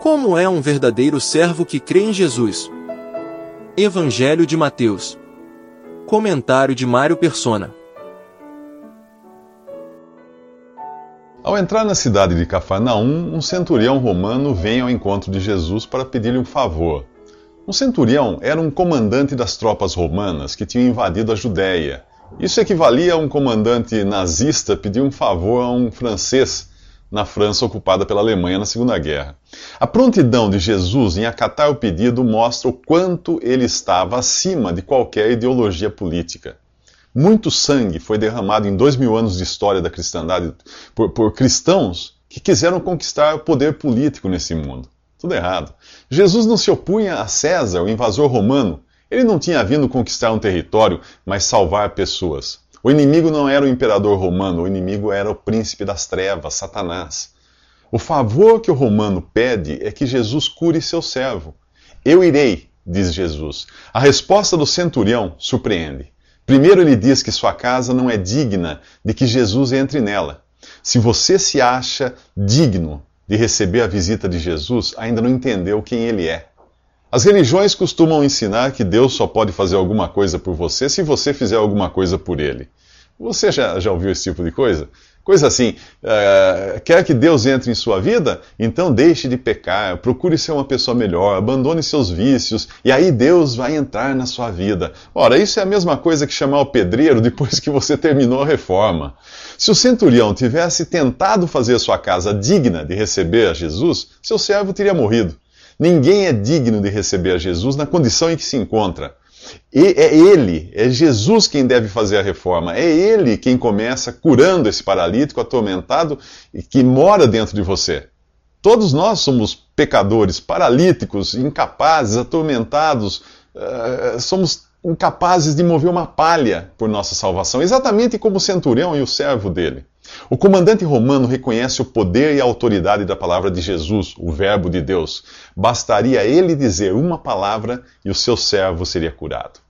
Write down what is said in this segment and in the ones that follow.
Como é um verdadeiro servo que crê em Jesus? Evangelho de Mateus. Comentário de Mário Persona. Ao entrar na cidade de Cafarnaum, um centurião romano vem ao encontro de Jesus para pedir-lhe um favor. Um centurião era um comandante das tropas romanas que tinham invadido a Judéia. Isso equivalia a um comandante nazista pedir um favor a um francês na França ocupada pela Alemanha na Segunda Guerra. A prontidão de Jesus em acatar o pedido mostra o quanto ele estava acima de qualquer ideologia política. Muito sangue foi derramado em dois mil anos de história da cristandade por, por cristãos que quiseram conquistar o poder político nesse mundo. Tudo errado. Jesus não se opunha a César, o invasor romano. Ele não tinha vindo conquistar um território, mas salvar pessoas. O inimigo não era o imperador romano, o inimigo era o príncipe das trevas, Satanás. O favor que o romano pede é que Jesus cure seu servo. Eu irei, diz Jesus. A resposta do centurião surpreende. Primeiro, ele diz que sua casa não é digna de que Jesus entre nela. Se você se acha digno de receber a visita de Jesus, ainda não entendeu quem ele é. As religiões costumam ensinar que Deus só pode fazer alguma coisa por você se você fizer alguma coisa por ele. Você já, já ouviu esse tipo de coisa? Coisa assim, uh, quer que Deus entre em sua vida? Então deixe de pecar, procure ser uma pessoa melhor, abandone seus vícios, e aí Deus vai entrar na sua vida. Ora, isso é a mesma coisa que chamar o pedreiro depois que você terminou a reforma. Se o centurião tivesse tentado fazer sua casa digna de receber a Jesus, seu servo teria morrido. Ninguém é digno de receber a Jesus na condição em que se encontra. E é Ele, é Jesus quem deve fazer a reforma. É Ele quem começa curando esse paralítico atormentado e que mora dentro de você. Todos nós somos pecadores, paralíticos, incapazes, atormentados, uh, somos incapazes de mover uma palha por nossa salvação, exatamente como o centurião e o servo dele. O comandante romano reconhece o poder e a autoridade da palavra de Jesus, o Verbo de Deus. Bastaria ele dizer uma palavra e o seu servo seria curado.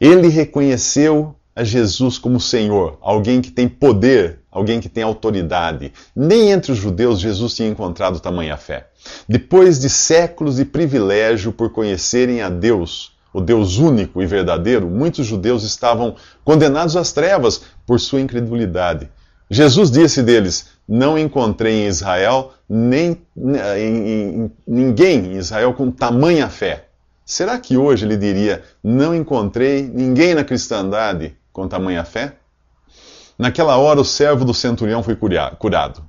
Ele reconheceu a Jesus como Senhor, alguém que tem poder, alguém que tem autoridade. Nem entre os judeus Jesus tinha encontrado tamanha fé. Depois de séculos de privilégio por conhecerem a Deus, o Deus único e verdadeiro, muitos judeus estavam condenados às trevas por sua incredulidade. Jesus disse deles: Não encontrei em Israel nem em, em, ninguém em Israel com tamanha fé. Será que hoje ele diria: Não encontrei ninguém na cristandade com tamanha fé? Naquela hora, o servo do centurião foi curado.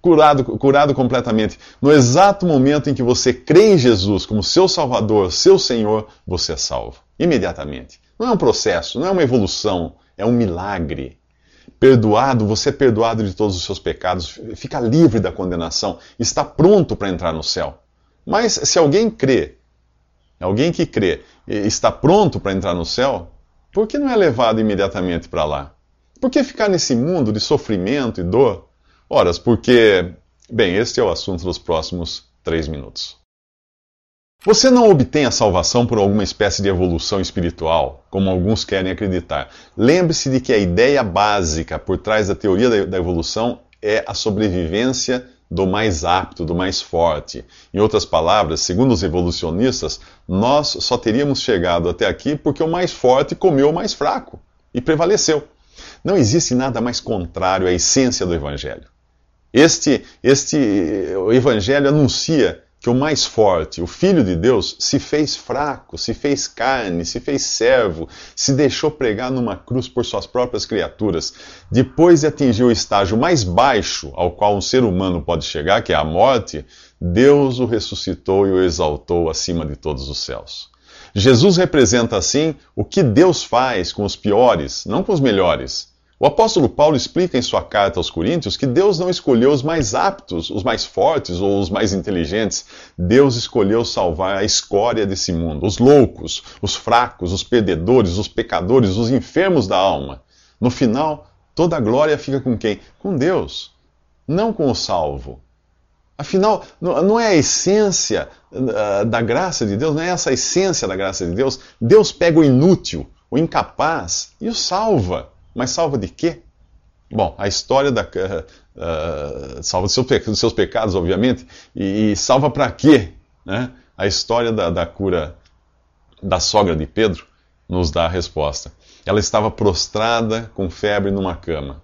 Curado, curado completamente. No exato momento em que você crê em Jesus como seu Salvador, seu Senhor, você é salvo. Imediatamente. Não é um processo, não é uma evolução, é um milagre perdoado, você é perdoado de todos os seus pecados, fica livre da condenação, está pronto para entrar no céu. Mas se alguém crê, alguém que crê, está pronto para entrar no céu, por que não é levado imediatamente para lá? Por que ficar nesse mundo de sofrimento e dor? Ora, porque, bem, este é o assunto dos próximos três minutos. Você não obtém a salvação por alguma espécie de evolução espiritual, como alguns querem acreditar. Lembre-se de que a ideia básica por trás da teoria da evolução é a sobrevivência do mais apto, do mais forte. Em outras palavras, segundo os evolucionistas, nós só teríamos chegado até aqui porque o mais forte comeu o mais fraco e prevaleceu. Não existe nada mais contrário à essência do Evangelho. Este, este o Evangelho anuncia que o mais forte, o Filho de Deus, se fez fraco, se fez carne, se fez servo, se deixou pregar numa cruz por suas próprias criaturas. Depois de atingir o estágio mais baixo ao qual um ser humano pode chegar, que é a morte, Deus o ressuscitou e o exaltou acima de todos os céus. Jesus representa assim o que Deus faz com os piores, não com os melhores. O apóstolo Paulo explica em sua carta aos Coríntios que Deus não escolheu os mais aptos, os mais fortes ou os mais inteligentes. Deus escolheu salvar a escória desse mundo, os loucos, os fracos, os perdedores, os pecadores, os enfermos da alma. No final, toda a glória fica com quem? Com Deus, não com o salvo. Afinal, não é a essência ah, da graça de Deus, não é essa a essência da graça de Deus. Deus pega o inútil, o incapaz e o salva. Mas salva de quê? Bom, a história da. Uh, salva dos seus, seus pecados, obviamente, e, e salva para quê? Né? A história da, da cura da sogra de Pedro nos dá a resposta. Ela estava prostrada com febre numa cama.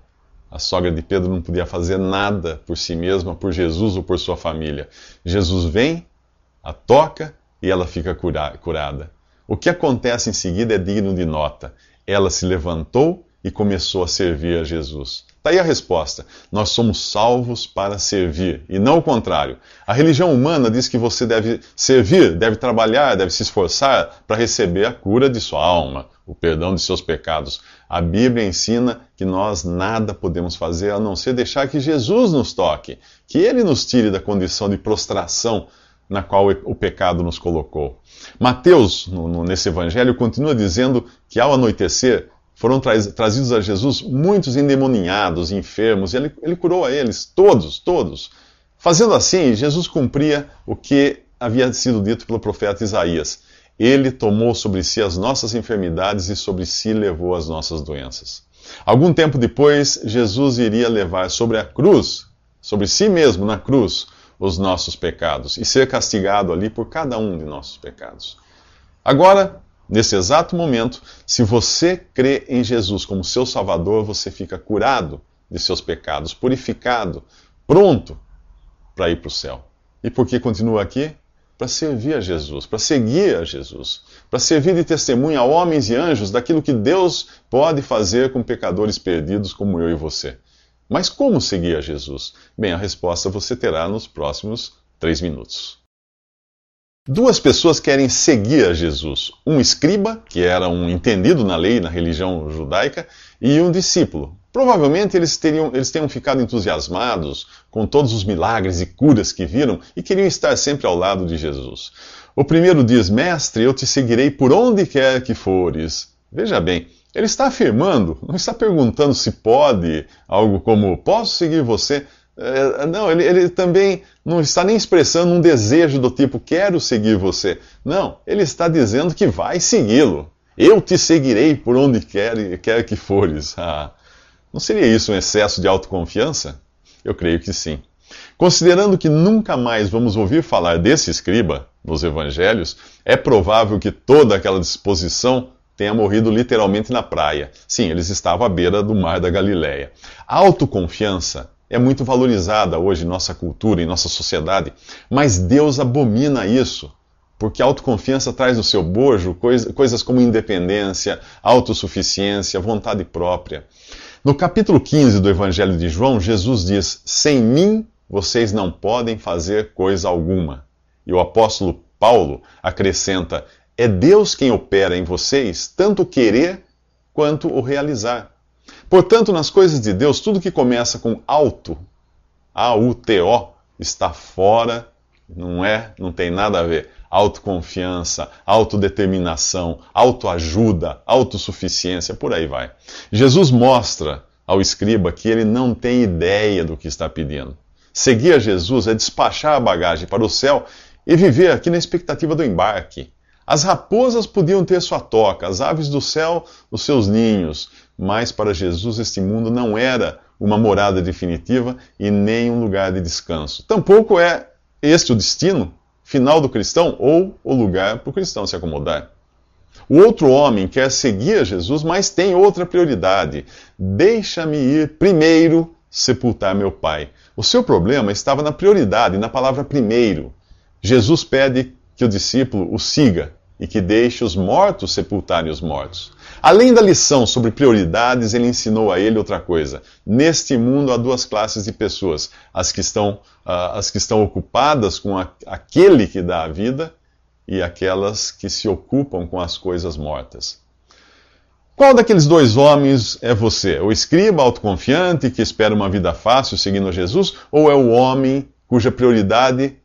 A sogra de Pedro não podia fazer nada por si mesma, por Jesus ou por sua família. Jesus vem, a toca e ela fica cura curada. O que acontece em seguida é digno de nota. Ela se levantou e começou a servir a Jesus. Está aí a resposta. Nós somos salvos para servir, e não o contrário. A religião humana diz que você deve servir, deve trabalhar, deve se esforçar para receber a cura de sua alma, o perdão de seus pecados. A Bíblia ensina que nós nada podemos fazer a não ser deixar que Jesus nos toque, que Ele nos tire da condição de prostração na qual o pecado nos colocou. Mateus, no, no, nesse evangelho, continua dizendo que ao anoitecer foram tra trazidos a Jesus muitos endemoninhados, enfermos, e ele, ele curou a eles, todos, todos. Fazendo assim, Jesus cumpria o que havia sido dito pelo profeta Isaías. Ele tomou sobre si as nossas enfermidades e sobre si levou as nossas doenças. Algum tempo depois, Jesus iria levar sobre a cruz, sobre si mesmo na cruz, os nossos pecados e ser castigado ali por cada um de nossos pecados. Agora, nesse exato momento, se você crê em Jesus como seu Salvador, você fica curado de seus pecados, purificado, pronto para ir para o céu. E por que continua aqui? Para servir a Jesus, para seguir a Jesus, para servir de testemunha a homens e anjos daquilo que Deus pode fazer com pecadores perdidos como eu e você. Mas como seguir a Jesus? Bem, a resposta você terá nos próximos três minutos. Duas pessoas querem seguir a Jesus: um escriba, que era um entendido na lei, na religião judaica, e um discípulo. Provavelmente eles, teriam, eles tenham ficado entusiasmados com todos os milagres e curas que viram e queriam estar sempre ao lado de Jesus. O primeiro diz: Mestre, eu te seguirei por onde quer que fores. Veja bem, ele está afirmando, não está perguntando se pode, algo como, posso seguir você? É, não, ele, ele, também não está nem expressando um desejo do tipo, quero seguir você. Não, ele está dizendo que vai segui-lo. Eu te seguirei por onde quer, quer que fores. Ah, não seria isso um excesso de autoconfiança? Eu creio que sim. Considerando que nunca mais vamos ouvir falar desse escriba nos evangelhos, é provável que toda aquela disposição tenha morrido literalmente na praia. Sim, eles estavam à beira do mar da Galileia. A autoconfiança é muito valorizada hoje em nossa cultura, em nossa sociedade, mas Deus abomina isso, porque a autoconfiança traz no seu bojo coisas como independência, autossuficiência, vontade própria. No capítulo 15 do Evangelho de João, Jesus diz: Sem mim vocês não podem fazer coisa alguma. E o apóstolo Paulo acrescenta: é Deus quem opera em vocês, tanto o querer quanto o realizar. Portanto, nas coisas de Deus, tudo que começa com auto, A-U-T-O, está fora, não é, não tem nada a ver. Autoconfiança, autodeterminação, autoajuda, autossuficiência, por aí vai. Jesus mostra ao escriba que ele não tem ideia do que está pedindo. Seguir a Jesus é despachar a bagagem para o céu e viver aqui na expectativa do embarque. As raposas podiam ter sua toca, as aves do céu os seus ninhos, mas para Jesus este mundo não era uma morada definitiva e nem um lugar de descanso. Tampouco é este o destino final do cristão ou o lugar para o cristão se acomodar. O outro homem quer seguir a Jesus, mas tem outra prioridade. Deixa-me ir primeiro sepultar meu pai. O seu problema estava na prioridade, na palavra primeiro. Jesus pede que o discípulo o siga e que deixe os mortos sepultarem os mortos. Além da lição sobre prioridades, ele ensinou a ele outra coisa. Neste mundo há duas classes de pessoas: as que estão, uh, as que estão ocupadas com a, aquele que dá a vida e aquelas que se ocupam com as coisas mortas. Qual daqueles dois homens é você? O escriba autoconfiante que espera uma vida fácil seguindo Jesus, ou é o homem cuja prioridade,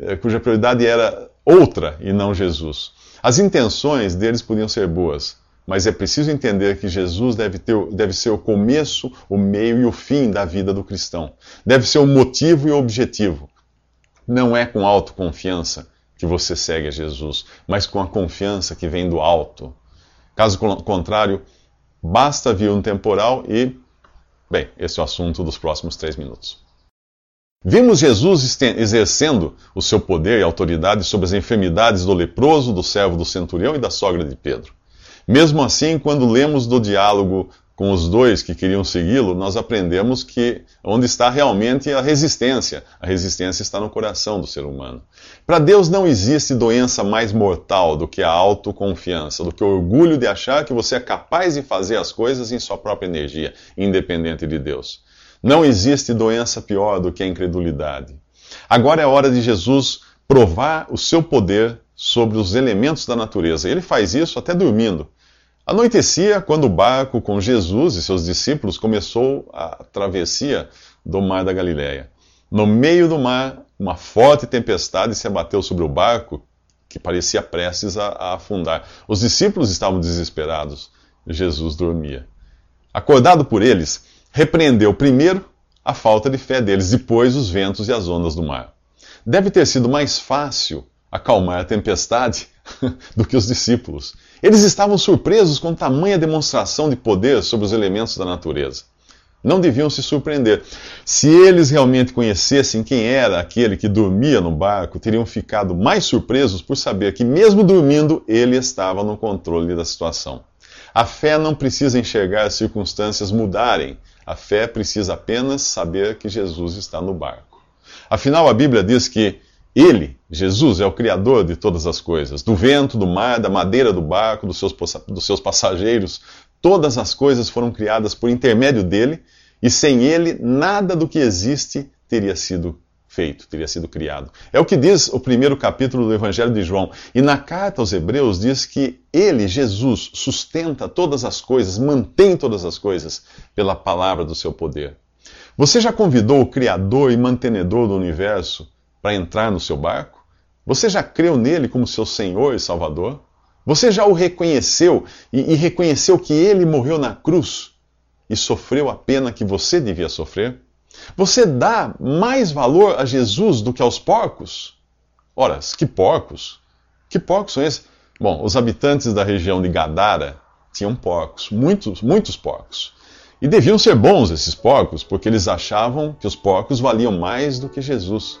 eh, cuja prioridade era outra e não Jesus? As intenções deles podiam ser boas, mas é preciso entender que Jesus deve, ter, deve ser o começo, o meio e o fim da vida do cristão. Deve ser o motivo e o objetivo. Não é com autoconfiança que você segue a Jesus, mas com a confiança que vem do alto. Caso contrário, basta vir um temporal e Bem, esse é o assunto dos próximos três minutos. Vimos Jesus exercendo o seu poder e autoridade sobre as enfermidades do leproso, do servo do centurião e da sogra de Pedro. Mesmo assim, quando lemos do diálogo com os dois que queriam segui-lo, nós aprendemos que onde está realmente a resistência. A resistência está no coração do ser humano. Para Deus não existe doença mais mortal do que a autoconfiança, do que o orgulho de achar que você é capaz de fazer as coisas em sua própria energia, independente de Deus. Não existe doença pior do que a incredulidade. Agora é hora de Jesus provar o seu poder sobre os elementos da natureza. Ele faz isso até dormindo. Anoitecia quando o barco com Jesus e seus discípulos começou a travessia do mar da Galiléia. No meio do mar, uma forte tempestade se abateu sobre o barco, que parecia prestes a, a afundar. Os discípulos estavam desesperados. Jesus dormia. Acordado por eles, repreendeu primeiro a falta de fé deles, depois os ventos e as ondas do mar. Deve ter sido mais fácil acalmar a tempestade do que os discípulos. Eles estavam surpresos com tamanha demonstração de poder sobre os elementos da natureza. Não deviam se surpreender. Se eles realmente conhecessem quem era aquele que dormia no barco, teriam ficado mais surpresos por saber que, mesmo dormindo, ele estava no controle da situação. A fé não precisa enxergar as circunstâncias mudarem. A fé precisa apenas saber que Jesus está no barco. Afinal, a Bíblia diz que ele, Jesus, é o Criador de todas as coisas, do vento, do mar, da madeira do barco, dos seus, dos seus passageiros. Todas as coisas foram criadas por intermédio dele, e sem ele, nada do que existe teria sido feito, teria sido criado. É o que diz o primeiro capítulo do Evangelho de João. E na carta aos Hebreus diz que ele, Jesus, sustenta todas as coisas, mantém todas as coisas pela palavra do seu poder. Você já convidou o Criador e mantenedor do universo para entrar no seu barco? Você já creu nele como seu Senhor e Salvador? Você já o reconheceu e, e reconheceu que ele morreu na cruz e sofreu a pena que você devia sofrer? Você dá mais valor a Jesus do que aos porcos? Ora, que porcos? Que porcos são esses? Bom, os habitantes da região de Gadara tinham porcos, muitos, muitos porcos. E deviam ser bons esses porcos, porque eles achavam que os porcos valiam mais do que Jesus.